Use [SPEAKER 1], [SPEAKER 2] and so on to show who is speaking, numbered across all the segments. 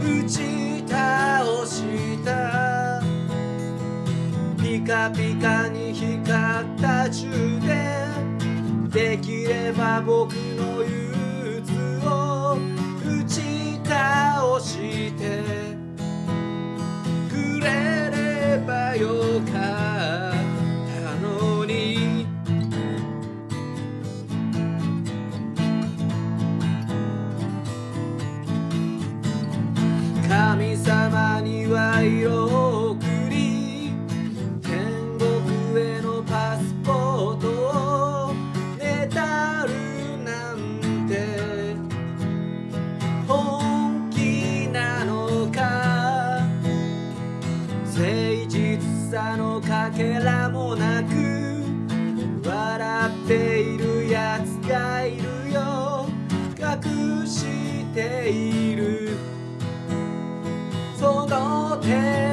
[SPEAKER 1] 打ち倒した。ピカピカに光った充電。できれば僕けらもなく笑っているやつがいるよ。隠している。その手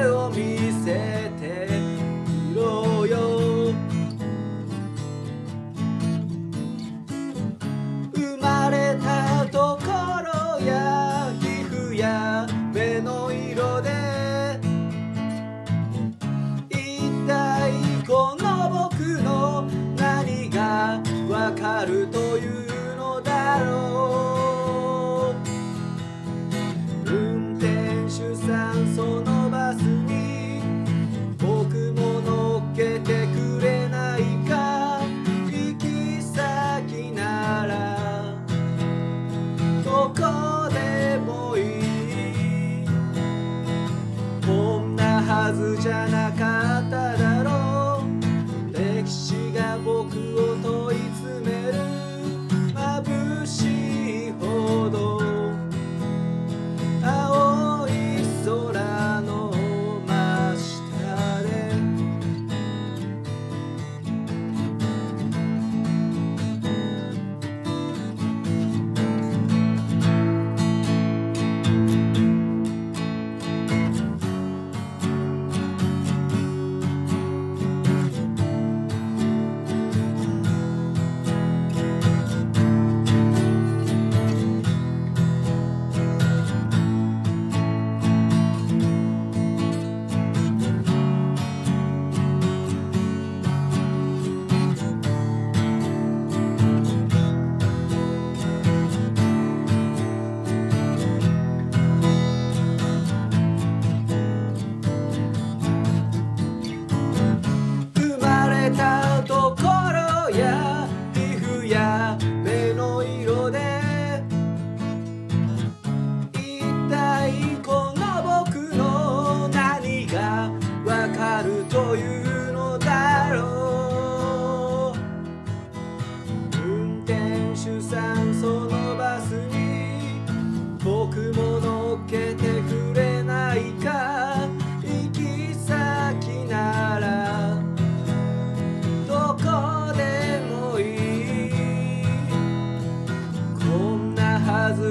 [SPEAKER 1] 다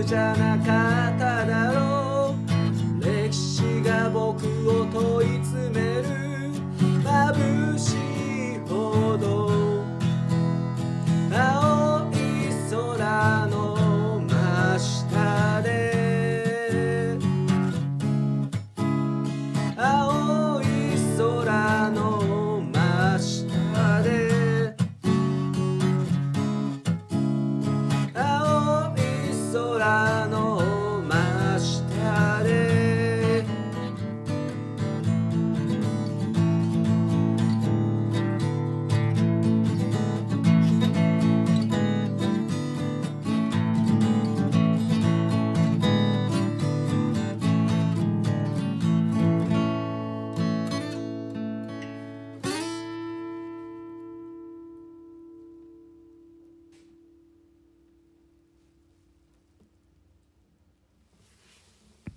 [SPEAKER 1] じゃなかった